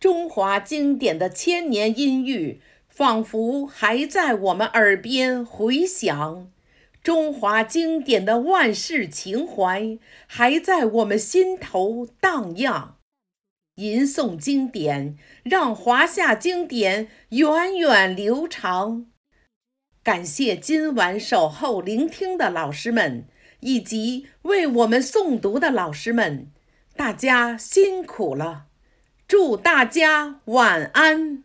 中华经典的千年音域，仿佛还在我们耳边回响；中华经典的万世情怀，还在我们心头荡漾。吟诵经典，让华夏经典源远流长。感谢今晚守候聆听的老师们，以及为我们诵读的老师们，大家辛苦了。祝大家晚安。